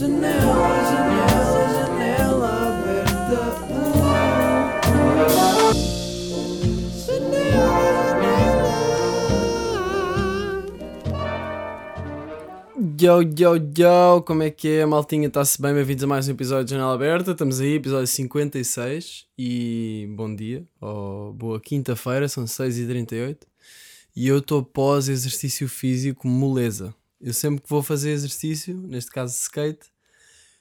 Janela, janela, janela aberta. Yo, yo, yo, como é que é, maltinha? Está-se bem? Bem-vindos a mais um episódio de Janela Aberta. Estamos aí, episódio 56. E bom dia, ou boa quinta-feira, são 6h38. E eu estou pós exercício físico moleza. Eu sempre que vou fazer exercício, neste caso skate,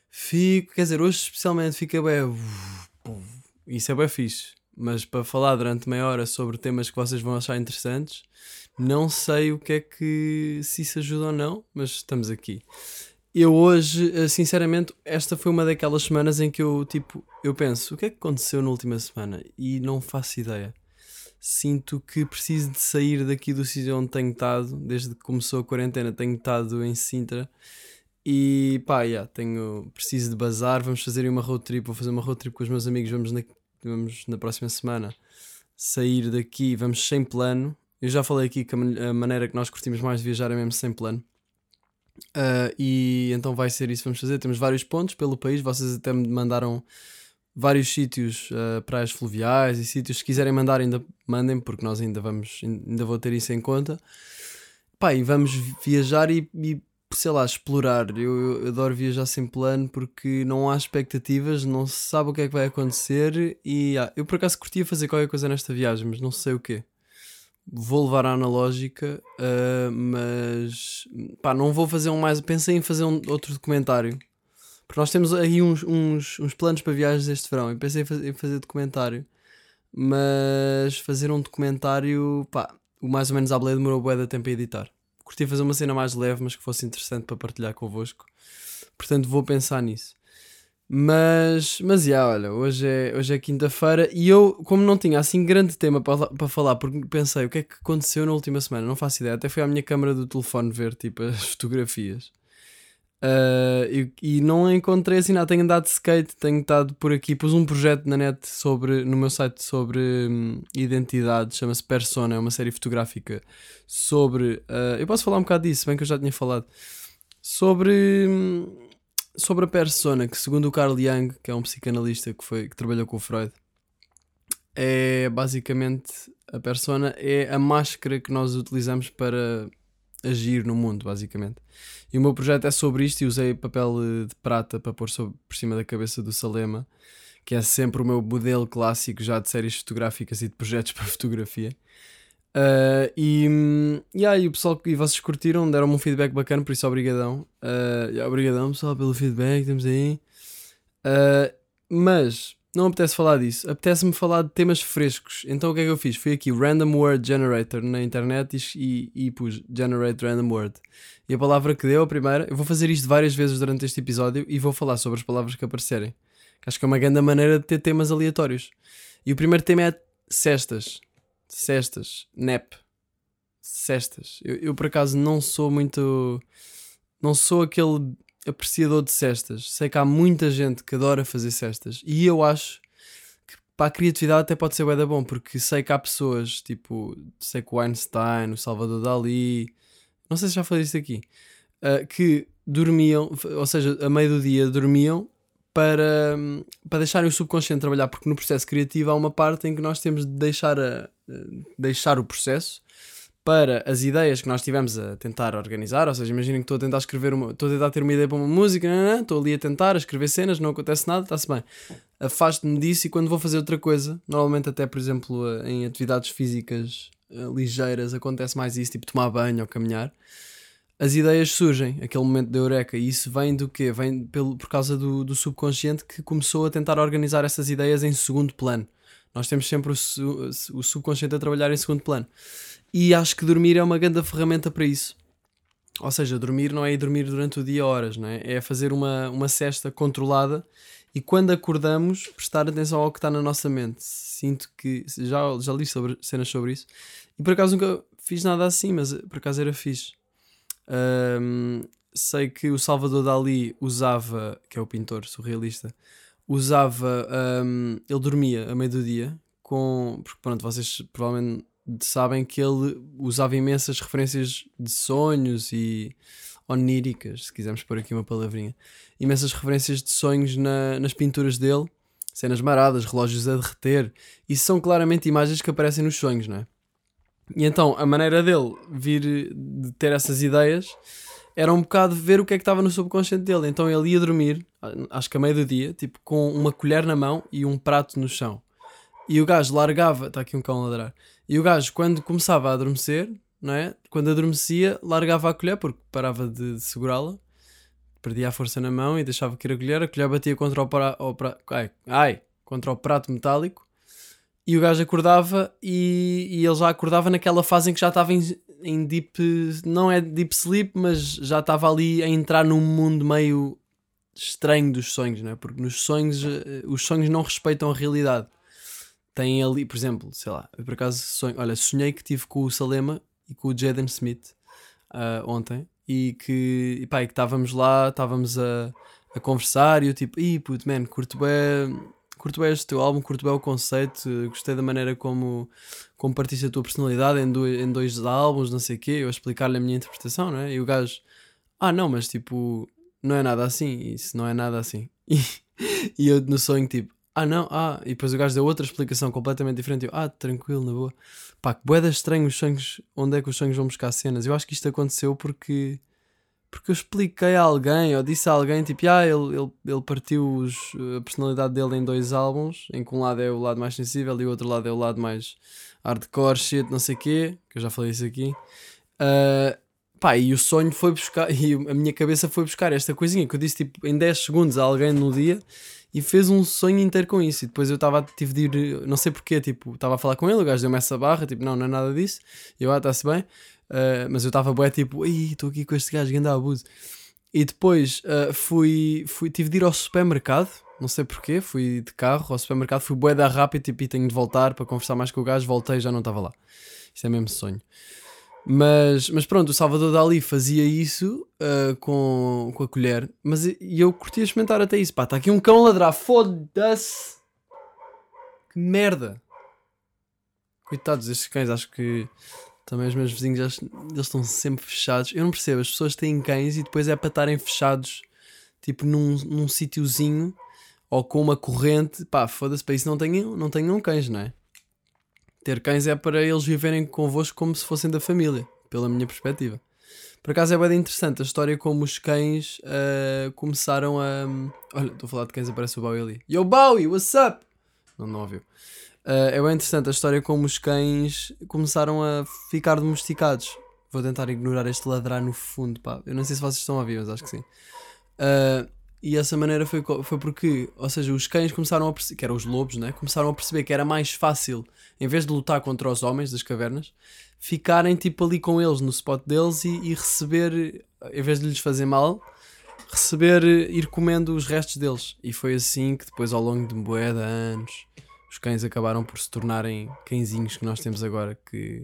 fico, quer dizer, hoje especialmente fica bem. Isso é bem fixe. Mas para falar durante meia hora sobre temas que vocês vão achar interessantes, não sei o que é que se isso ajuda ou não, mas estamos aqui. Eu hoje, eh, sinceramente, esta foi uma daquelas semanas em que eu tipo, eu penso, o que é que aconteceu na última semana? E não faço ideia. Sinto que preciso de sair daqui do sítio onde tenho estado, desde que começou a quarentena, tenho estado em Sintra. E pá, yeah, tenho, preciso de bazar, vamos fazer uma road trip, vou fazer uma road trip com os meus amigos, vamos na, vamos na próxima semana sair daqui, vamos sem plano, eu já falei aqui que a maneira que nós curtimos mais de viajar é mesmo sem plano. Uh, e então vai ser isso vamos fazer. Temos vários pontos pelo país. Vocês até me mandaram vários sítios, uh, praias fluviais e sítios. Se quiserem mandar, ainda mandem, porque nós ainda vamos, ainda vou ter isso em conta. Pá, e vamos viajar e, e sei lá, explorar. Eu, eu, adoro viajar sem plano porque não há expectativas, não se sabe o que é que vai acontecer. E ah, eu por acaso curtia fazer qualquer coisa nesta viagem, mas não sei o quê vou levar a analógica, uh, mas pá, não vou fazer um mais. Pensei em fazer um, outro documentário. Porque nós temos aí uns, uns, uns planos para viagens este verão. E pensei em fazer, em fazer documentário. Mas fazer um documentário, pá, o mais ou menos à beleza demorou bué de tempo a editar. Curti fazer uma cena mais leve, mas que fosse interessante para partilhar convosco. Portanto, vou pensar nisso. Mas, mas já, olha, hoje é, hoje é quinta-feira e eu, como não tinha assim grande tema para, para falar, porque pensei o que é que aconteceu na última semana, não faço ideia. Até fui à minha câmara do telefone ver tipo as fotografias uh, e, e, não encontrei assim nada. Tenho andado de skate, tenho estado por aqui. Pus um projeto na net sobre, no meu site sobre hum, identidade, chama-se Persona, é uma série fotográfica sobre. Uh, eu posso falar um bocado disso, bem que eu já tinha falado. Sobre. Hum, sobre a persona, que segundo o Carl Jung, que é um psicanalista que, foi, que trabalhou com o Freud, é basicamente a persona é a máscara que nós utilizamos para agir no mundo, basicamente. E o meu projeto é sobre isto e usei papel de prata para pôr sobre, por cima da cabeça do Salema, que é sempre o meu modelo clássico já de séries fotográficas e de projetos para fotografia. Uh, e, e aí o pessoal e vocês curtiram, deram-me um feedback bacana, por isso obrigadão. Uh, yeah, obrigadão pessoal pelo feedback, temos aí. Uh, mas não apetece falar disso, apetece-me falar de temas frescos. Então o que é que eu fiz? Fui aqui Random Word Generator na internet e, e, pus Generate Random Word. E a palavra que deu, a primeira, eu vou fazer isto várias vezes durante este episódio e vou falar sobre as palavras que aparecerem. Acho que é uma grande maneira de ter temas aleatórios. E o primeiro tema é cestas cestas, nep, cestas. Eu, eu por acaso não sou muito. Não sou aquele apreciador de cestas. Sei que há muita gente que adora fazer cestas e eu acho que para a criatividade até pode ser bem bom, porque sei que há pessoas, tipo, sei que o Einstein, o Salvador Dali, não sei se já falei isso aqui, uh, que dormiam, ou seja, a meio do dia dormiam para, para deixarem o subconsciente trabalhar, porque no processo criativo há uma parte em que nós temos de deixar, a, deixar o processo para as ideias que nós tivemos a tentar organizar, ou seja, imaginem que estou a tentar escrever uma, estou a tentar ter uma ideia para uma música, não, não, estou ali a tentar a escrever cenas, não acontece nada, está-se bem. Afasto-me disso e quando vou fazer outra coisa, normalmente até por exemplo em atividades físicas eh, ligeiras acontece mais isso, tipo tomar banho ou caminhar as ideias surgem, aquele momento de eureka, e isso vem do quê? Vem pelo, por causa do, do subconsciente que começou a tentar organizar essas ideias em segundo plano. Nós temos sempre o, o subconsciente a trabalhar em segundo plano. E acho que dormir é uma grande ferramenta para isso. Ou seja, dormir não é ir dormir durante o dia horas, não é? É fazer uma, uma cesta controlada e quando acordamos, prestar atenção ao que está na nossa mente. Sinto que já, já li sobre, cenas sobre isso e por acaso nunca fiz nada assim, mas por acaso era fixe. Um, sei que o Salvador Dali usava, que é o pintor surrealista, usava. Um, ele dormia a meio do dia, com. Porque pronto, vocês provavelmente sabem que ele usava imensas referências de sonhos e. oníricas, se quisermos pôr aqui uma palavrinha. Imensas referências de sonhos na, nas pinturas dele, cenas maradas, relógios a derreter. Isso são claramente imagens que aparecem nos sonhos, não é? E então a maneira dele vir de ter essas ideias era um bocado ver o que é que estava no subconsciente dele. Então ele ia dormir, acho que a meio do dia, tipo com uma colher na mão e um prato no chão. E o gajo largava, está aqui um cão a ladrar. E o gajo, quando começava a adormecer, não é? Quando adormecia, largava a colher porque parava de, de segurá-la, perdia a força na mão e deixava cair a colher. A colher batia contra o, pra, o pra, ai, ai, contra o prato metálico e o gajo acordava e, e ele já acordava naquela fase em que já estava em, em deep. Não é deep sleep, mas já estava ali a entrar num mundo meio estranho dos sonhos, não é? Porque nos sonhos, eh, os sonhos não respeitam a realidade. Tem ali, por exemplo, sei lá, por acaso sonho, olha, sonhei que tive com o Salema e com o Jaden Smith uh, ontem e que, e pá, e que estávamos lá, estávamos a, a conversar e eu tipo, ih, puto, man, curto bem curto bem este teu álbum, curto bem o conceito, gostei da maneira como, como partiste a tua personalidade em dois, em dois álbuns, não sei o quê, eu a explicar-lhe a minha interpretação, não é? E o gajo, ah não, mas tipo, não é nada assim, isso não é nada assim. E, e eu no sonho, tipo, ah não, ah, e depois o gajo deu outra explicação completamente diferente. Eu, ah, tranquilo, na boa. Pá, que boeda estranho os sonhos, onde é que os sonhos vão buscar cenas? Eu acho que isto aconteceu porque porque eu expliquei a alguém, ou disse a alguém, tipo, ah, ele, ele, ele partiu os, a personalidade dele em dois álbuns, em que um lado é o lado mais sensível e o outro lado é o lado mais hardcore, shit, não sei o quê, que eu já falei isso aqui. Uh, pá, e o sonho foi buscar, e a minha cabeça foi buscar esta coisinha que eu disse, tipo, em 10 segundos a alguém no dia e fez um sonho inteiro com isso. E depois eu estava, tive de ir, não sei porquê, tipo, estava a falar com ele, o gajo deu-me essa barra, tipo, não, não é nada disso. E eu, ah, está-se bem. Uh, mas eu estava bué tipo, estou aqui com este gajo, grande abuso. E depois uh, fui, fui, tive de ir ao supermercado, não sei porquê, fui de carro ao supermercado, fui bué da rápido tipo, e tenho de voltar para conversar mais com o gajo, voltei e já não estava lá. Isto é mesmo sonho. Mas, mas pronto, o Salvador Dali fazia isso uh, com, com a colher, mas e eu curtia experimentar até isso. Pá, está aqui um cão ladrar, foda-se! Que merda! Coitados destes cães, acho que também os meus vizinhos, eles, eles estão sempre fechados. Eu não percebo, as pessoas têm cães e depois é para estarem fechados, tipo num, num sítiozinho ou com uma corrente. Pá, foda-se, para isso não tenham, não tenham cães, não é? Ter cães é para eles viverem convosco como se fossem da família, pela minha perspectiva. Por acaso é bem interessante a história como os cães uh, começaram a. Olha, estou a falar de cães, aparece o Bowie ali. Yo Bowie, what's up? Não, não ouviu. Uh, é bem interessante a história como os cães começaram a ficar domesticados. Vou tentar ignorar este ladrar no fundo, pá. Eu não sei se vocês estão a ouvir, mas acho que sim. Uh, e essa maneira foi, foi porque, ou seja, os cães começaram a perceber, que eram os lobos, né? Começaram a perceber que era mais fácil, em vez de lutar contra os homens das cavernas, ficarem tipo ali com eles no spot deles e, e receber, em vez de lhes fazer mal, receber, ir comendo os restos deles. E foi assim que depois, ao longo de bué anos, os cães acabaram por se tornarem cãezinhos que nós temos agora, que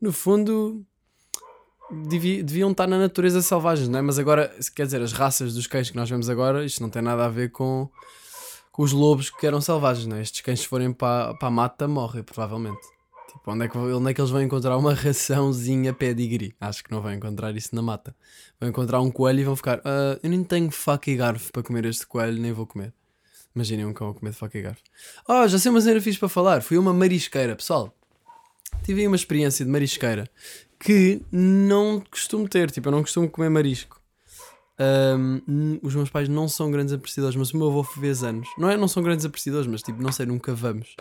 no fundo deviam estar na natureza selvagem, não é? Mas agora, quer dizer, as raças dos cães que nós vemos agora, isto não tem nada a ver com, com os lobos que eram selvagens, não é? Estes cães, se forem para, para a mata, morrem, provavelmente. Tipo, onde é, que, onde é que eles vão encontrar uma raçãozinha pedigree? Acho que não vão encontrar isso na mata. Vão encontrar um coelho e vão ficar, uh, eu nem tenho faca e garfo para comer este coelho, nem vou comer. Imaginem um cão a comer de faca e garfo. Oh, já sei uma cena fixe para falar. Fui uma marisqueira, pessoal. Tive aí uma experiência de marisqueira que não costumo ter. Tipo, eu não costumo comer marisco. Um, os meus pais não são grandes apreciadores, mas o meu avô fez anos. Não é, não são grandes apreciadores, mas tipo, não sei, nunca vamos.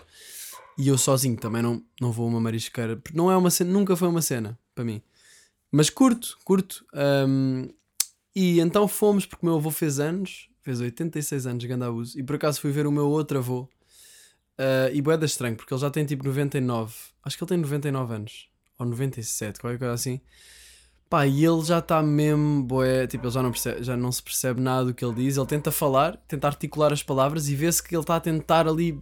E eu sozinho também não, não vou a uma marisqueira. Não é uma cena, nunca foi uma cena para mim. Mas curto, curto. Um, e então fomos porque o meu avô fez anos fez 86 anos de grande abuso. E por acaso fui ver o meu outro avô. Uh, e boeda estranho, porque ele já tem tipo 99. Acho que ele tem 99 anos. Ou 97, qualquer coisa assim. Pá, e ele já está mesmo, boé, tipo, ele já não, percebe, já não se percebe nada do que ele diz. Ele tenta falar, tenta articular as palavras e vê-se que ele está a tentar ali,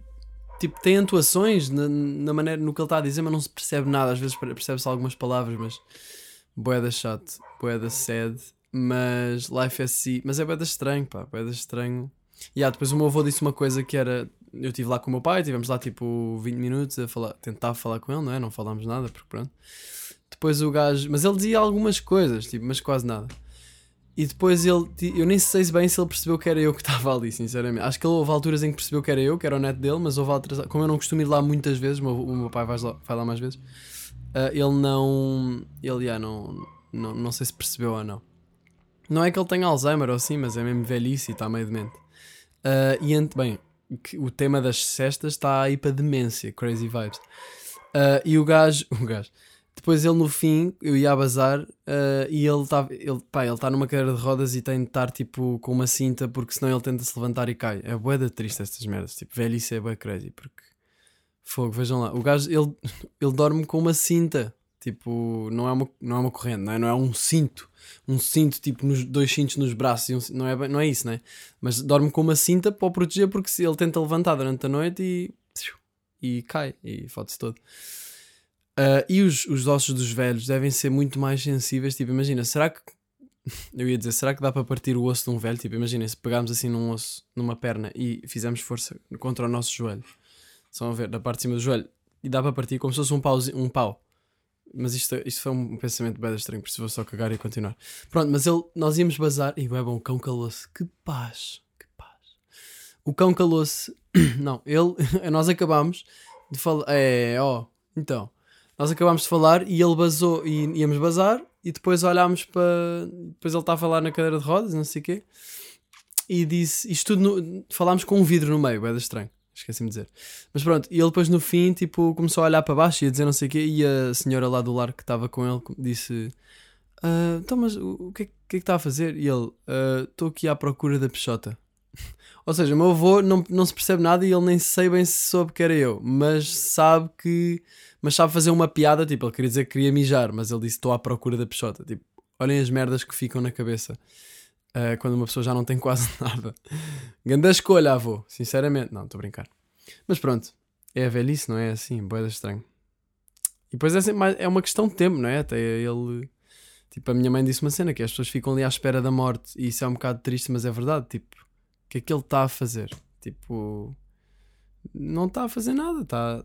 tipo, tem atuações na, na, maneira, no que ele está a dizer, mas não se percebe nada. Às vezes percebe-se algumas palavras, mas boeda chato, boeda sad. Mas Life SC. Mas é bem estranho, pá. Bem estranho. E yeah, depois o meu avô disse uma coisa que era. Eu estive lá com o meu pai, tivemos lá tipo 20 minutos a falar, tentar falar com ele, não é? Não falámos nada, porque pronto. Depois o gajo. Mas ele dizia algumas coisas, tipo, mas quase nada. E depois ele, eu nem sei bem se ele percebeu que era eu que estava ali, sinceramente. Acho que ele houve alturas em que percebeu que era eu, que era o neto dele, mas houve outras, como eu não costumo ir lá muitas vezes, o meu, o meu pai vai lá, vai lá mais vezes, uh, ele não, ele já não, não, não sei se percebeu ou não. Não é que ele tenha Alzheimer ou assim, mas é mesmo velhice e está meio demente. Uh, e, bem, o tema das cestas está aí para demência, crazy vibes. Uh, e o gajo, o gajo, depois ele no fim, eu ia a bazar uh, e ele está ele, ele tá numa cadeira de rodas e tem de estar tipo com uma cinta porque senão ele tenta se levantar e cai. É bué da triste estas merdas. Tipo, velhice é bué crazy porque fogo, vejam lá. O gajo ele, ele dorme com uma cinta. Tipo, não é uma, não é uma corrente, não é, não é um cinto. Um cinto, tipo, nos, dois cintos nos braços. Um, não, é, não é isso, né? Mas dorme com uma cinta para o proteger porque se ele tenta levantar durante a noite e. e cai e fode-se todo. Uh, e os, os ossos dos velhos devem ser muito mais sensíveis. Tipo, imagina, será que. Eu ia dizer, será que dá para partir o osso de um velho? Tipo, imagina, se pegarmos assim num osso, numa perna e fizermos força contra o nosso joelho, só a ver, da parte de cima do joelho, e dá para partir como se fosse um, pauzinho, um pau. Mas isto, isto foi um pensamento bem estranho, por vou só cagar e continuar. Pronto, mas ele, nós íamos bazar. E é bom, o cão calou-se. Que paz, que paz. O cão calou-se. Não, ele, nós acabámos de falar. É, ó, então. Nós acabámos de falar e ele basou e íamos bazar e depois olhámos para. Depois ele estava a falar na cadeira de rodas, não sei o quê, e disse. Isto tudo. No... Falámos com um vidro no meio, é estranho. Esqueci-me de dizer. Mas pronto, e ele depois no fim, tipo, começou a olhar para baixo e a dizer não sei o quê, e a senhora lá do lar que estava com ele disse: ah, Então, mas o que, é, que é que está a fazer? E ele: ah, Estou uh, aqui à procura da peixota. Ou seja, o meu avô não, não se percebe nada e ele nem sei bem se soube que era eu, mas sabe que mas sabe fazer uma piada, tipo, ele queria dizer que queria mijar, mas ele disse: Estou à procura da peixota. Tipo, olhem as merdas que ficam na cabeça uh, quando uma pessoa já não tem quase nada. Ganda escolha, avô, sinceramente. Não, estou a brincar. Mas pronto, é a velhice, não é assim? Boeda estranho. E depois é, assim, é uma questão de tempo, não é? Até ele. Tipo, a minha mãe disse uma cena que as pessoas ficam ali à espera da morte e isso é um bocado triste, mas é verdade. Tipo, o que é que ele está a fazer? Tipo, não está a fazer nada, está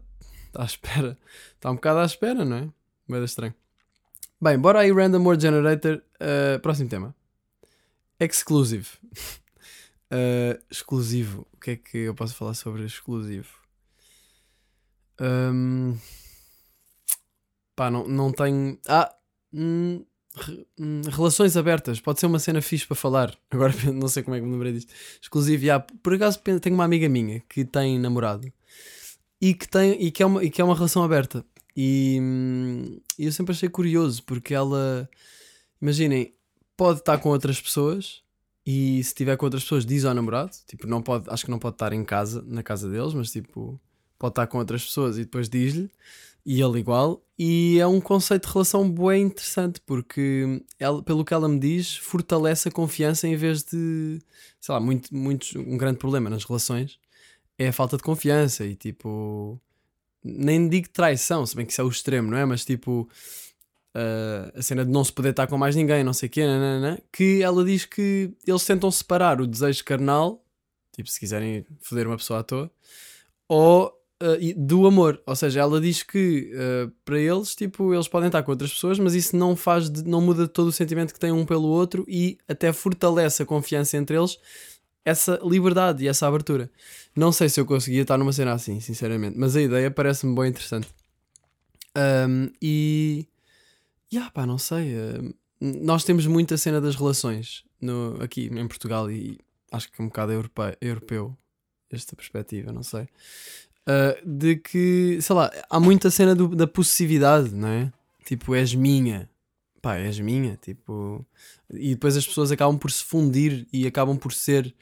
Está à espera. Está um bocado à espera, não é? Meio estranho. Bem, bora aí, Random Word Generator. Uh, próximo tema. Exclusive. uh, exclusivo. O que é que eu posso falar sobre exclusivo? Um, pá, não, não tenho. Ah! Hum, hum, relações abertas. Pode ser uma cena fixe para falar. Agora não sei como é que me lembrei disto. Exclusivo. Yeah, por acaso tenho uma amiga minha que tem namorado e que, tem, e que, é, uma, e que é uma relação aberta. E, e eu sempre achei curioso porque ela, imaginem, pode estar com outras pessoas e se estiver com outras pessoas diz ao namorado, tipo, não pode, acho que não pode estar em casa, na casa deles, mas tipo, pode estar com outras pessoas e depois diz-lhe e ele igual. E é um conceito de relação bem interessante porque, ela, pelo que ela me diz, fortalece a confiança em vez de, sei lá, muito, muito, um grande problema nas relações é a falta de confiança e tipo. Nem digo traição, se bem que isso é o extremo, não é? Mas tipo. Uh, a cena de não se poder estar com mais ninguém, não sei o quê, nanana, que ela diz que eles tentam separar o desejo carnal, tipo, se quiserem foder uma pessoa à toa, ou uh, do amor. Ou seja, ela diz que uh, para eles, tipo, eles podem estar com outras pessoas, mas isso não faz, de, não muda todo o sentimento que têm um pelo outro e até fortalece a confiança entre eles essa liberdade e essa abertura. Não sei se eu conseguia estar numa cena assim, sinceramente, mas a ideia parece-me bem interessante. Um, e. Yeah, pá, não sei. Uh, nós temos muita cena das relações no, aqui em Portugal e acho que é um bocado europeu, europeu esta perspectiva, não sei. Uh, de que, sei lá, há muita cena do, da possessividade, não é? Tipo, és minha, pá, és minha, tipo. E depois as pessoas acabam por se fundir e acabam por ser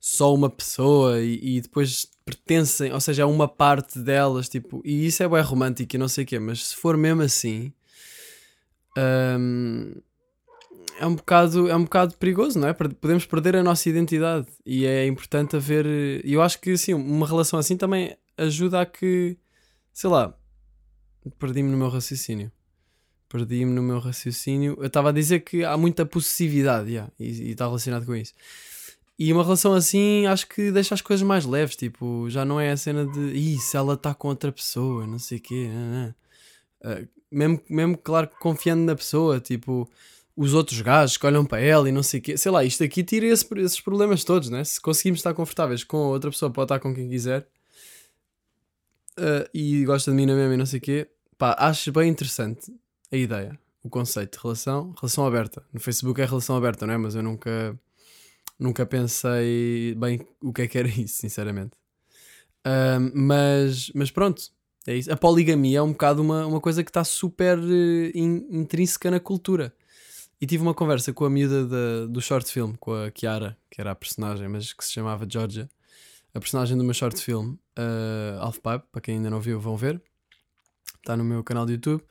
só uma pessoa e, e depois pertencem, ou seja, a uma parte delas, tipo. E isso é bem romântico e não sei o quê, mas se for mesmo assim. Hum, é um bocado é um bocado perigoso, não é? Podemos perder a nossa identidade e é importante haver. E eu acho que sim, uma relação assim também ajuda a que, sei lá, perdi-me no meu raciocínio perdi-me no meu raciocínio. Eu estava a dizer que há muita possessividade yeah, e está relacionado com isso. E uma relação assim acho que deixa as coisas mais leves. Tipo, já não é a cena de Ih, se ela está com outra pessoa, não sei o quê. Não, não. Uh, mesmo, mesmo, claro, confiando na pessoa, tipo, os outros gajos que olham para ela e não sei o quê. Sei lá, isto aqui tira esse, esses problemas todos, né? Se conseguimos estar confortáveis com a outra pessoa, pode estar com quem quiser uh, e gosta de mim na mesma e não sei o quê. Pá, acho bem interessante a ideia, o conceito de relação, relação aberta. No Facebook é relação aberta, não é? Mas eu nunca, nunca pensei bem o que é que era isso, sinceramente. Uh, mas, mas pronto, é isso. A poligamia é um bocado uma, uma coisa que está super uh, in, intrínseca na cultura. E tive uma conversa com a miúda de, do short film, com a Kiara, que era a personagem, mas que se chamava Georgia. A personagem do meu short film, uh, Half Pipe, para quem ainda não viu, vão ver. Está no meu canal do YouTube.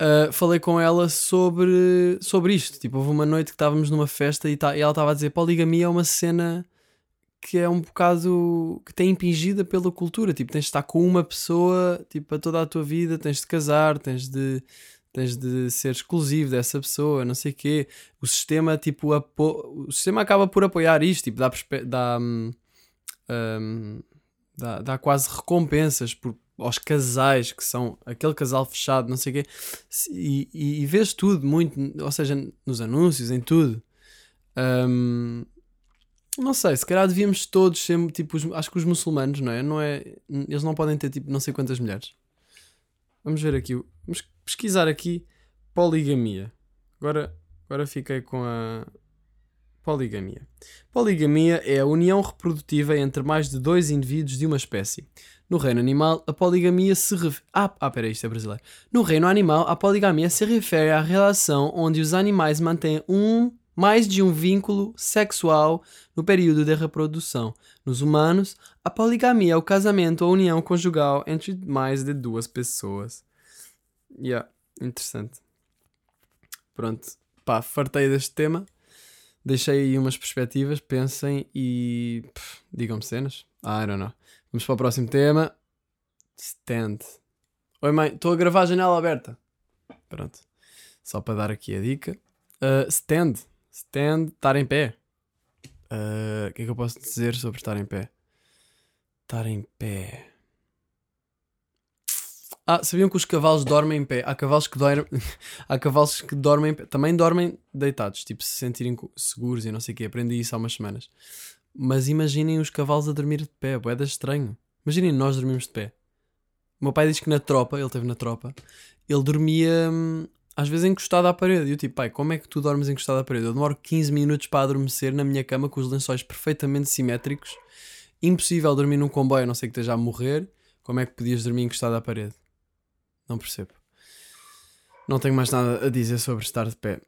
Uh, falei com ela sobre, sobre isto. Tipo, houve uma noite que estávamos numa festa e, tá, e ela estava a dizer: poligamia é uma cena que é um bocado que tem impingida pela cultura. Tipo, tens de estar com uma pessoa tipo, para toda a tua vida, tens de casar, tens de tens de ser exclusivo dessa pessoa, não sei o quê. O sistema, tipo, apo... o sistema acaba por apoiar isto, tipo, dá, dá, um, hum, dá, dá quase recompensas por, aos casais que são aquele casal fechado, não sei o quê, e, e, e vês tudo muito, ou seja, nos anúncios, em tudo. Um, não sei, se calhar devíamos todos ser tipo, os, acho que os muçulmanos, não é? não é? Eles não podem ter tipo não sei quantas mulheres. Vamos ver aqui, vamos pesquisar aqui poligamia. Agora, agora fiquei com a poligamia. Poligamia é a união reprodutiva entre mais de dois indivíduos de uma espécie. No reino animal, a poligamia se refere. Ah, ah, peraí, isto é brasileiro. No reino animal, a poligamia se refere à relação onde os animais mantêm um mais de um vínculo sexual no período de reprodução. Nos humanos, a poligamia é o casamento ou união conjugal entre mais de duas pessoas. Yeah, interessante. Pronto, pá, fartei deste tema. Deixei aí umas perspectivas, pensem e digam-me cenas. I don't know. Vamos para o próximo tema. Stand. Oi mãe, estou a gravar a janela aberta. Pronto. Só para dar aqui a dica. Uh, stand. Stand, estar em pé. Uh, o que é que eu posso dizer sobre estar em pé? Estar em pé. Ah, sabiam que os cavalos dormem em pé? Há cavalos que dormem, há cavalos que dormem. Também dormem deitados, tipo se sentirem seguros e não sei o quê. Aprendi isso há umas semanas. Mas imaginem os cavalos a dormir de pé, boeda estranho. Imaginem nós dormimos de pé. O meu pai diz que na tropa, ele esteve na tropa, ele dormia hum, às vezes encostado à parede. E eu tipo, pai, como é que tu dormes encostado à parede? Eu demoro 15 minutos para adormecer na minha cama com os lençóis perfeitamente simétricos. Impossível dormir num comboio, a não sei que esteja a morrer. Como é que podias dormir encostado à parede? Não percebo. Não tenho mais nada a dizer sobre estar de pé.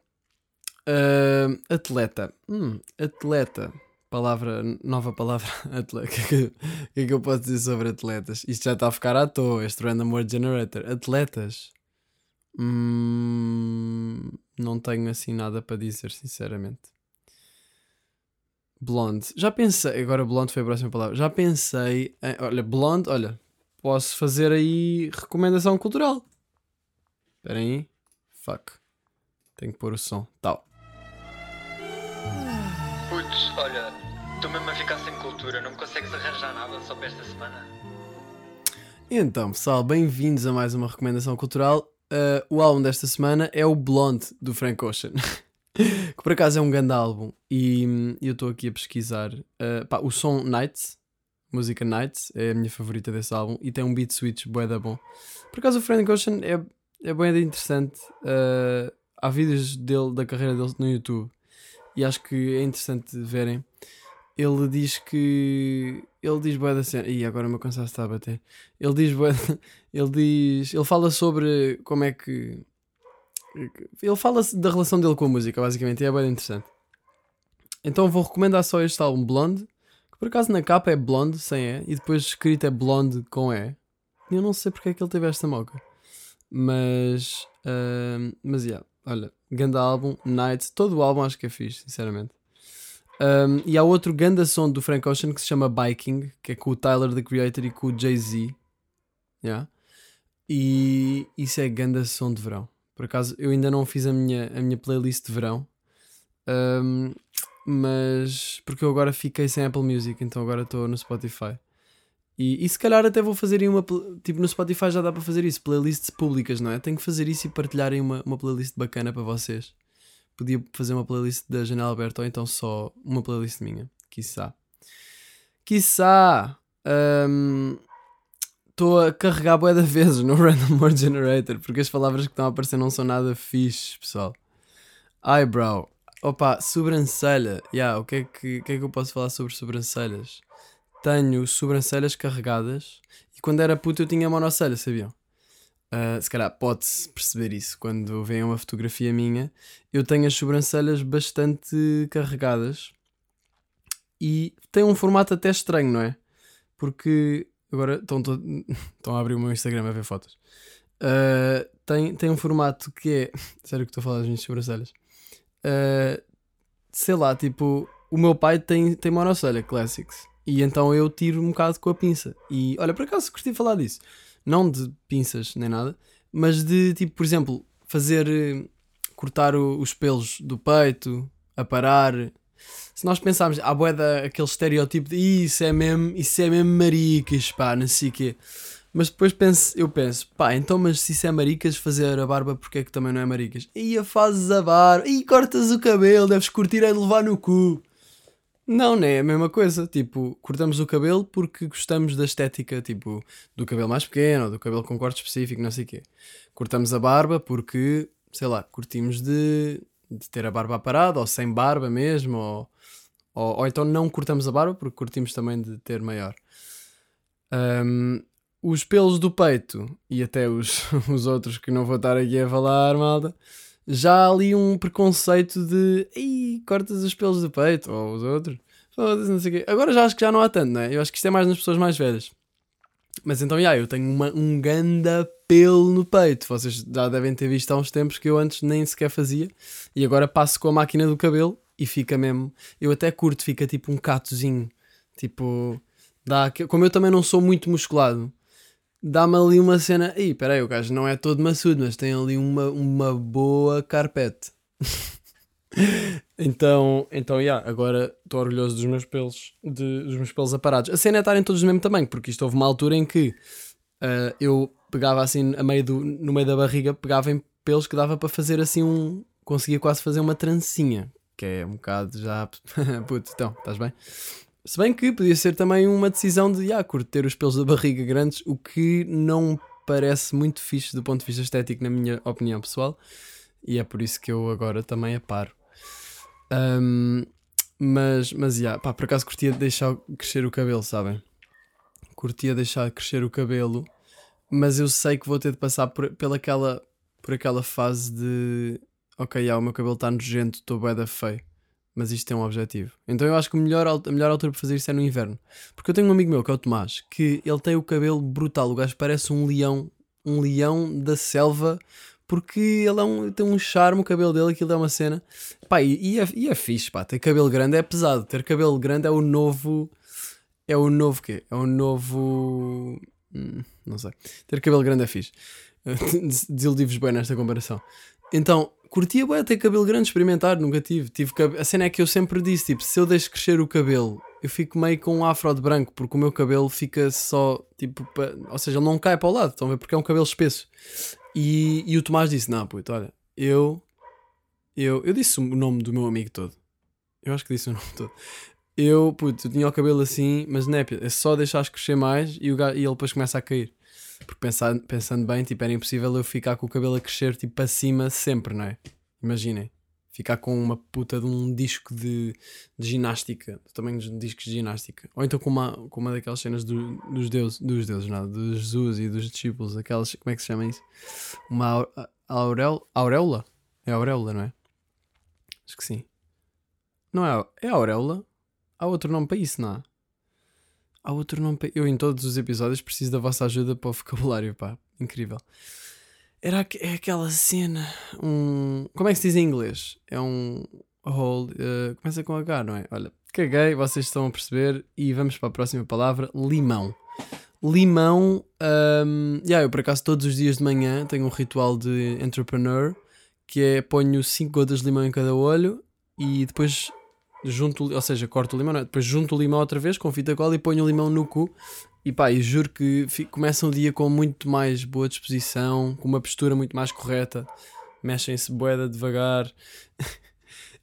Uh, atleta. Hum, atleta. Palavra, nova palavra. Atleta. O que, que, é que eu posso dizer sobre atletas? Isto já está a ficar à toa. Este random word generator. Atletas. Hum, não tenho assim nada para dizer, sinceramente. Blonde. Já pensei. Agora, blonde foi a próxima palavra. Já pensei. Em, olha, blonde. Olha, posso fazer aí recomendação cultural. Espera aí. Fuck. Tenho que pôr o som. Tal. Putz, olha, estou mesmo a ficar sem cultura. Não me consegues arranjar nada só para esta semana? Então, pessoal, bem-vindos a mais uma recomendação cultural. Uh, o álbum desta semana é o Blonde do Frank Ocean. que por acaso é um grande álbum. E hum, eu estou aqui a pesquisar. Uh, pá, o som Nights música Nights, é a minha favorita desse álbum, e tem um beat switch bué da bom. Por acaso o Frank Ocean é, é bem interessante, uh, há vídeos dele, da carreira dele no YouTube, e acho que é interessante verem. Ele diz que. Ele diz bué da cena. Ih, agora o meu cansaço está a bater. Ele diz bué. Ele diz. Ele fala sobre como é que. Ele fala da relação dele com a música, basicamente, e é bem interessante. Então vou recomendar só este álbum Blonde que por acaso na capa é blonde sem E e depois escrito é blonde com E. Eu não sei porque é que ele teve esta moca. Mas. Uh, mas yeah, olha, ganda álbum, Night, todo o álbum acho que é fixe, sinceramente. Um, e há outro ganda som do Frank Ocean que se chama Biking, que é com o Tyler the Creator e com o Jay-Z. Yeah. E isso é ganda som de verão. Por acaso eu ainda não fiz a minha, a minha playlist de verão. Um, mas porque eu agora fiquei sem Apple Music, então agora estou no Spotify. E, e se calhar até vou fazer aí uma. Tipo, no Spotify já dá para fazer isso, playlists públicas, não é? Tenho que fazer isso e partilharem uma, uma playlist bacana para vocês. Podia fazer uma playlist da janela aberta ou então só uma playlist minha. Quiçá. Quiçá. Estou um, a carregar de vezes no Random Word Generator porque as palavras que estão a aparecer não são nada fixe, pessoal. Eyebrow. Opa, sobrancelha. Yeah, o que é que, que, é que eu posso falar sobre sobrancelhas? Tenho sobrancelhas carregadas e quando era puto eu tinha monocelha, sabiam? Uh, se calhar pode-se perceber isso quando vem uma fotografia minha. Eu tenho as sobrancelhas bastante carregadas e tem um formato até estranho, não é? Porque agora estão, estão a abrir o meu Instagram a ver fotos. Uh, tem, tem um formato que é. Sério que estou a falar das minhas sobrancelhas. Uh, sei lá, tipo, o meu pai tem, tem monocelha Classics. E então eu tiro um bocado com a pinça. E olha, por acaso de falar disso. Não de pinças nem nada, mas de tipo, por exemplo, fazer. cortar o, os pelos do peito, aparar. Se nós pensarmos, a boeda, aquele estereótipo de isso é mesmo, isso é mesmo maricas, pá, não sei o quê. Mas depois penso, eu penso, pá, então, mas se isso é maricas, fazer a barba, porque é que também não é maricas? E fazes a barba, e cortas o cabelo, deves curtir de levar no cu. Não, não é a mesma coisa. Tipo, cortamos o cabelo porque gostamos da estética, tipo, do cabelo mais pequeno, do cabelo com corte específico, não sei o quê. Cortamos a barba porque, sei lá, curtimos de, de ter a barba parada, ou sem barba mesmo, ou, ou, ou, então não cortamos a barba porque curtimos também de ter maior. Um, os pelos do peito e até os, os outros que não vou estar aqui a falar, malta, já há ali um preconceito de ei, cortas os pelos do peito, ou os outros, não sei quê. Agora já acho que já não há tanto, não é? Eu acho que isto é mais nas pessoas mais velhas. Mas então, já, eu tenho uma, um ganda pelo no peito. Vocês já devem ter visto há uns tempos que eu antes nem sequer fazia. E agora passo com a máquina do cabelo e fica mesmo. Eu até curto, fica tipo um catozinho. Tipo, dá, como eu também não sou muito musculado, dá-me ali uma cena. Ih, peraí, o gajo não é todo maçudo, mas tem ali uma, uma boa carpete. então, então, yeah, agora estou orgulhoso dos meus pelos, de, dos meus pelos aparados. A cena é estarem todos do mesmo tamanho, porque isto houve uma altura em que uh, eu pegava assim a meio do, no meio da barriga, pegava em pelos que dava para fazer assim um. conseguia quase fazer uma trancinha, que é um bocado já. Puto, então, estás bem? Se bem que podia ser também uma decisão de ah, ter os pelos da barriga grandes, o que não parece muito fixe do ponto de vista estético, na minha opinião pessoal, e é por isso que eu agora também aparo. Um, mas, mas, yeah, pá, por acaso curtia deixar crescer o cabelo, sabem? Curtia deixar crescer o cabelo, mas eu sei que vou ter de passar por, pela aquela, por aquela fase de ok, yeah, o meu cabelo está nojento, estou bué da feio mas isto é um objetivo. Então eu acho que a melhor, a melhor altura para fazer isto é no inverno. Porque eu tenho um amigo meu que é o Tomás, que ele tem o cabelo brutal. O gajo parece um leão, um leão da selva, porque ele é um, tem um charme, o cabelo dele, aquilo é uma cena. Pá, e, e, é, e é fixe, pá. Ter cabelo grande é pesado. Ter cabelo grande é o novo. É o novo quê? É o novo. Hum, não sei. Ter cabelo grande é fixe. Desiludi-vos bem nesta comparação. Então, curtia bem ter cabelo grande, experimentar, nunca tive. tive cab... A cena é que eu sempre disse: tipo, se eu deixo crescer o cabelo, eu fico meio com um afro de branco, porque o meu cabelo fica só, tipo, pa... ou seja, ele não cai para o lado, estão a ver? Porque é um cabelo espesso. E, e o Tomás disse: Não, puto, olha, eu, eu. Eu disse o nome do meu amigo todo. Eu acho que disse o nome todo. Eu, puto, eu tinha o cabelo assim, mas é, é só deixar crescer mais e, o, e ele depois começa a cair. Porque pensando, pensando bem, tipo, era impossível eu ficar com o cabelo a crescer tipo para cima sempre, não é? Imaginem. Ficar com uma puta de um disco de, de ginástica, do tamanho discos de ginástica. Ou então com uma, com uma daquelas cenas do, dos deuses, dos deuses, nada, dos Jesus e dos discípulos, aquelas, como é que se chama isso? Uma aurel, auréola? É auréola, não é? Acho que sim. Não é, é auréola? Há outro nome para isso, não há? Há outro nome. Eu em todos os episódios preciso da vossa ajuda para o vocabulário, pá. Incrível. Era é aquela cena. Um. Como é que se diz em inglês? É um. Hold. Uh, começa com H, não é? Olha, caguei, vocês estão a perceber. E vamos para a próxima palavra: limão. Limão. Um, yeah, eu por acaso todos os dias de manhã tenho um ritual de entrepreneur que é ponho 5 gotas de limão em cada olho e depois junto, ou seja, corto o limão, não, é? depois junto o limão outra vez com fita cola e ponho o limão no cu. E pá, e juro que fico, começam o dia com muito mais boa disposição, com uma postura muito mais correta, mexem-se boeda devagar.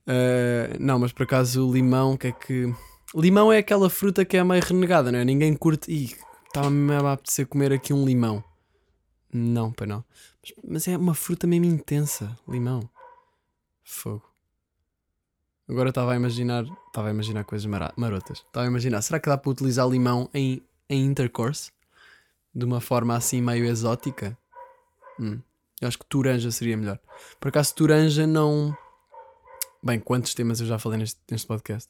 Uh, não, mas por acaso o limão, que é que. Limão é aquela fruta que é meio renegada, não é? Ninguém curte. Ih, estava-me a apetecer comer aqui um limão. Não, para não. Mas, mas, é uma fruta mesmo intensa, limão. Fogo. Agora estava a imaginar. Estava a imaginar coisas marotas. Estava a imaginar, será que dá para utilizar limão em, em intercourse? De uma forma assim meio exótica? Hum. Eu acho que Turanja seria melhor. Por acaso Turanja não. Bem, quantos temas eu já falei neste, neste podcast,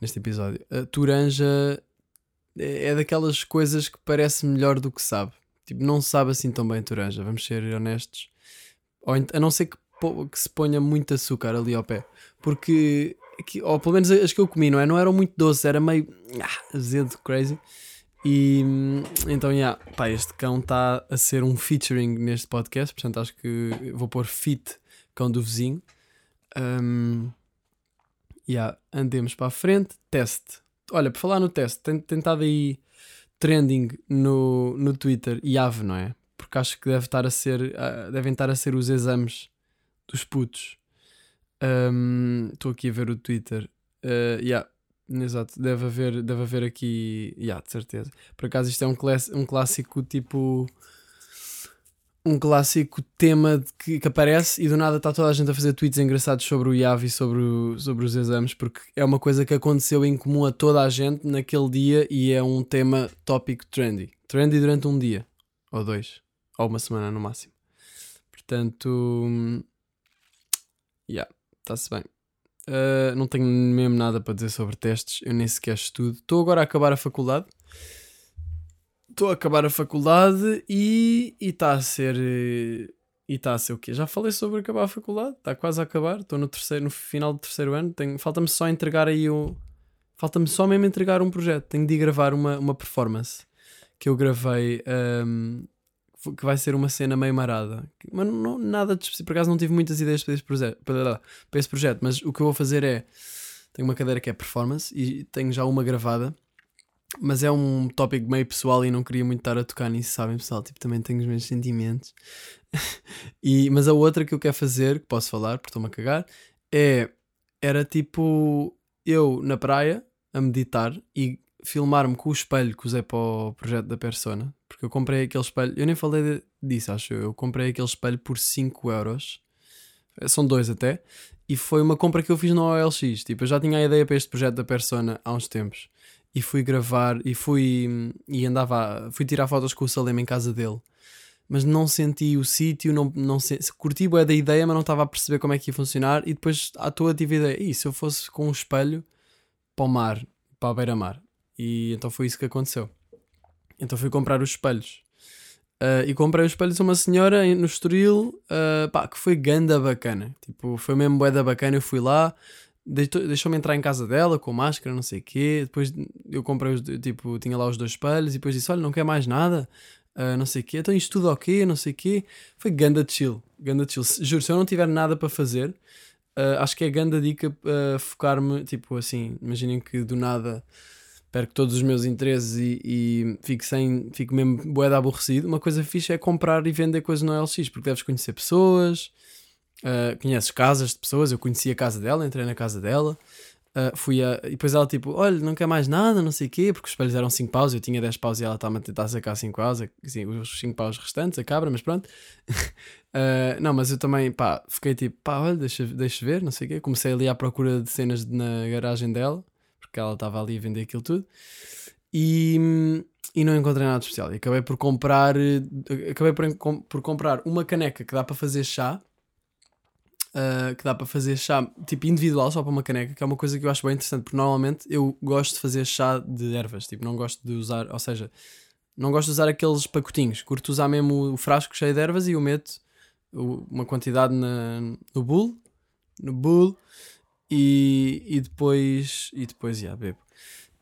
neste episódio? A Turanja é, é daquelas coisas que parece melhor do que sabe. Tipo, não sabe assim tão bem Turanja, vamos ser honestos. Ou, a não ser que, que se ponha muito açúcar ali ao pé. Porque, ou pelo menos as que eu comi, não é? Não eram muito doces, era meio ah, azedo, crazy. E então, yeah, pá, este cão está a ser um featuring neste podcast, portanto acho que vou pôr fit cão do vizinho. Um, yeah, andemos para a frente. Teste. Olha, por falar no teste, tentado aí trending no, no Twitter e ave, não é? Porque acho que deve estar a ser, uh, devem estar a ser os exames dos putos. Estou um, aqui a ver o Twitter. Uh, yeah, Exato, deve haver, deve haver aqui. Yeah, de certeza. Por acaso, isto é um, um clássico tipo. Um clássico tema que, que, aparece e do nada está toda a gente a fazer tweets engraçados sobre o IAV e sobre, o, sobre os exames, porque é uma coisa que aconteceu em comum a toda a gente naquele dia e é um tema tópico trendy. Trendy durante um dia, ou dois, ou uma semana no máximo. Portanto, hum, yeah, está-se bem. Uh, não tenho mesmo nada para dizer sobre testes, eu nem sequer estudo. Estou agora a acabar a faculdade. Estou a acabar a faculdade e está a ser. E está a ser o quê? Já falei sobre acabar a faculdade, está quase a acabar. Estou no terceiro, no final do terceiro ano. Tenho, falta-me só entregar aí o. Falta-me só mesmo entregar um projeto. Tenho de gravar uma, uma performance que eu gravei um, que vai ser uma cena meio marada. Mas não, nada de. Por acaso não tive muitas ideias para esse, projeto, para, para esse projeto, mas o que eu vou fazer é. Tenho uma cadeira que é performance e tenho já uma gravada, mas é um tópico meio pessoal e não queria muito estar a tocar nisso, sabem, pessoal? Tipo, também tenho os meus sentimentos. e, mas a outra que eu quero fazer, que posso falar, porque estou-me a cagar, é. Era tipo eu na praia a meditar e filmar-me com o espelho que usei para o projeto da Persona, porque eu comprei aquele espelho, eu nem falei disso, acho eu, comprei aquele espelho por 5 euros, são dois até, e foi uma compra que eu fiz no OLX, tipo, eu já tinha a ideia para este projeto da Persona há uns tempos, e fui gravar, e fui, e andava, fui tirar fotos com o Salem em casa dele, mas não senti o sítio, não, não senti, curti bué da ideia, mas não estava a perceber como é que ia funcionar, e depois à toa tive a ideia, e se eu fosse com um espelho para o mar, para a beira-mar, e então foi isso que aconteceu. Então fui comprar os espelhos. Uh, e comprei os espelhos a uma senhora no Estoril uh, pá, que foi ganda bacana. Tipo, foi mesmo boeda bacana. Eu fui lá, deixou-me entrar em casa dela com máscara, não sei o quê. Depois eu comprei, os, tipo, tinha lá os dois espelhos e depois disse: Olha, não quer mais nada, uh, não sei o quê. Então isto tudo ok, não sei o quê. Foi ganda chill, ganda chill. Juro, se eu não tiver nada para fazer, acho que é ganda dica focar-me. Tipo assim, imaginem que do nada perco todos os meus interesses e, e fico, sem, fico mesmo boeda aborrecido, uma coisa fixe é comprar e vender coisas no LX, porque deves conhecer pessoas, uh, conheces casas de pessoas, eu conheci a casa dela, entrei na casa dela, uh, fui a, e depois ela tipo, olha, não quer mais nada, não sei o quê, porque os espelhos eram 5 paus, eu tinha 10 paus e ela estava a tentar sacar 5 paus, assim, os 5 paus restantes, a cabra, mas pronto. uh, não, mas eu também, pá, fiquei tipo, pá, olha, deixa, deixa ver, não sei o quê, comecei ali à procura de cenas na garagem dela, porque ela estava ali a vender aquilo tudo. E, e não encontrei nada especial. E acabei por comprar, acabei por, por comprar uma caneca que dá para fazer chá. Uh, que dá para fazer chá tipo individual, só para uma caneca, que é uma coisa que eu acho bem interessante, porque normalmente eu gosto de fazer chá de ervas, tipo, não gosto de usar, ou seja, não gosto de usar aqueles pacotinhos, curto usar mesmo o frasco cheio de ervas e eu meto uma quantidade na, no bowl, no bowl e, e depois, e depois, já, bebo.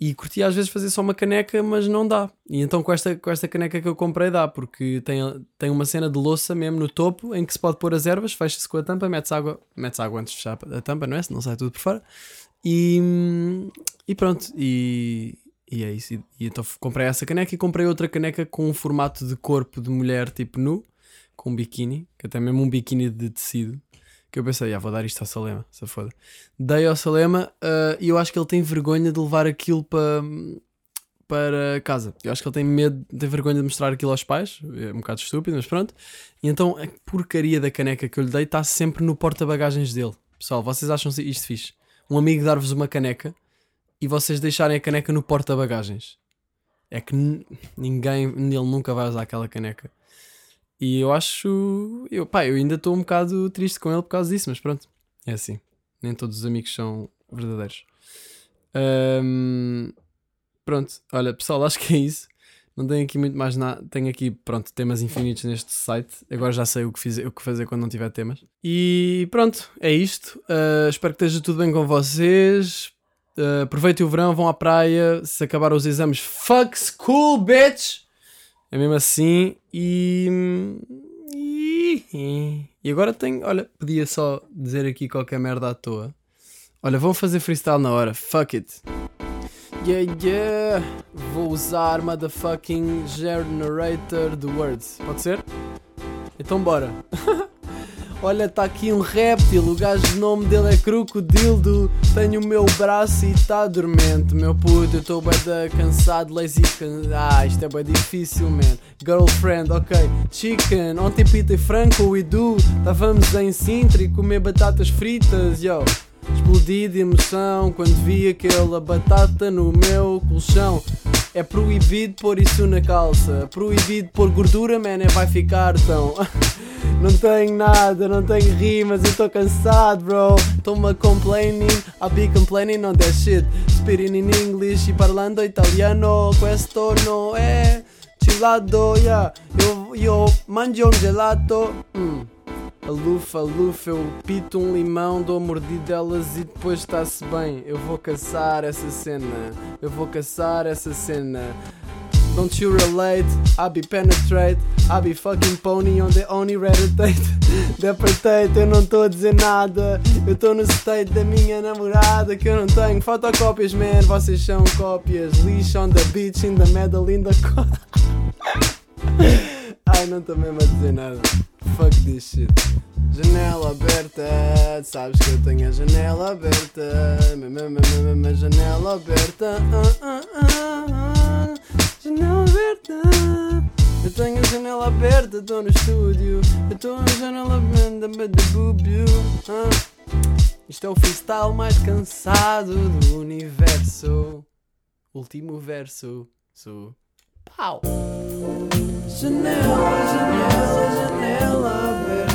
E curti às vezes fazer só uma caneca, mas não dá. E então com esta, com esta caneca que eu comprei dá, porque tem, tem uma cena de louça mesmo no topo em que se pode pôr as ervas, fecha-se com a tampa, metes água, metes água antes de fechar a tampa, não é? Se não sai tudo por fora. E, e pronto, e, e é isso. E, e, então comprei essa caneca e comprei outra caneca com um formato de corpo de mulher tipo nu, com um biquíni, que até mesmo um biquíni de tecido Que eu pensei, ah, vou dar isto ao Salema, se foda. Dei ao Salema ah, e eu acho que ele tem vergonha de levar aquilo para, para casa. Eu acho que ele tem medo, tem vergonha de mostrar aquilo aos pais. É um bocado estúpido, mas pronto. E então a porcaria da caneca que eu lhe dei está sempre no porta-bagagens dele. Pessoal, vocês acham isto fixe? Um amigo dar-vos uma caneca e vocês deixarem a caneca no porta-bagagens. É que ninguém, ele nunca vai usar aquela caneca. E eu acho. Eu, pá, eu ainda estou um bocado triste com ele por causa disso, mas pronto. É assim. Nem todos os amigos são verdadeiros. Ahm, pronto, olha, pessoal, acho que é isso. Não tenho aqui muito mais nada. Tenho aqui, pronto, temas infinitos neste site. Agora já sei o que, fiz, o que fazer quando não tiver temas. E pronto, é isto. Ah, espero que esteja tudo bem com vocês. Ah, aproveitem o verão, vão à praia. Se acabaram os exames, fuck school, bitch! É mesmo assim. E. E, agora tenho. Olha, podia só dizer aqui qualquer merda à toa. Olha, vão fazer freestyle na hora. Fuck it. Yeah, yeah. Vou usar motherfucking generator de words. Pode ser? Então bora. Olha, tá aqui um réptil, o gajo o nome dele é Crocodildo. Tenho o meu braço e tá dormente. Meu puto, eu estou bem cansado, lazy. Can... Ah, isto é bem difícil, man. Girlfriend, ok. Chicken, ontem pitei franco e du. Estávamos em Sintra e comer batatas fritas, yo. Explodi de emoção quando vi aquela batata no meu colchão. É proibido pôr isso na calça. Proibido pôr gordura, man, é vai ficar tão. Não tenho nada, não tenho rimas, eu tô cansado, bro. Tô-me complaining, I'll be complaining on that shit. Speaking in English e parlando italiano, questo no è cilato, yeah. Eu, eu mangio um gelato. Hum. Alufa, alufa, eu pito um limão, dou mordidelas e depois está-se bem. Eu vou caçar essa cena, eu vou caçar essa cena. Don't you relate? I be penetrate, I be fucking pony on the only reddit Departate, eu não estou a dizer nada. Eu estou no state da minha namorada que eu não tenho fotocópias, man. Vocês são cópias. Lixo on the beach, in the middle, in the Ai, não estou mesmo a dizer nada. Fuck this shit. Janela aberta, sabes que eu tenho a janela aberta. Mesma janela aberta. Ah, ah, ah, tenho a janela aberta, estou no estúdio. Eu estou a janela de búbio. Ah. Isto é o freestyle mais cansado do universo. Último verso. Sou. Pau! Janela, janela, janela aberta.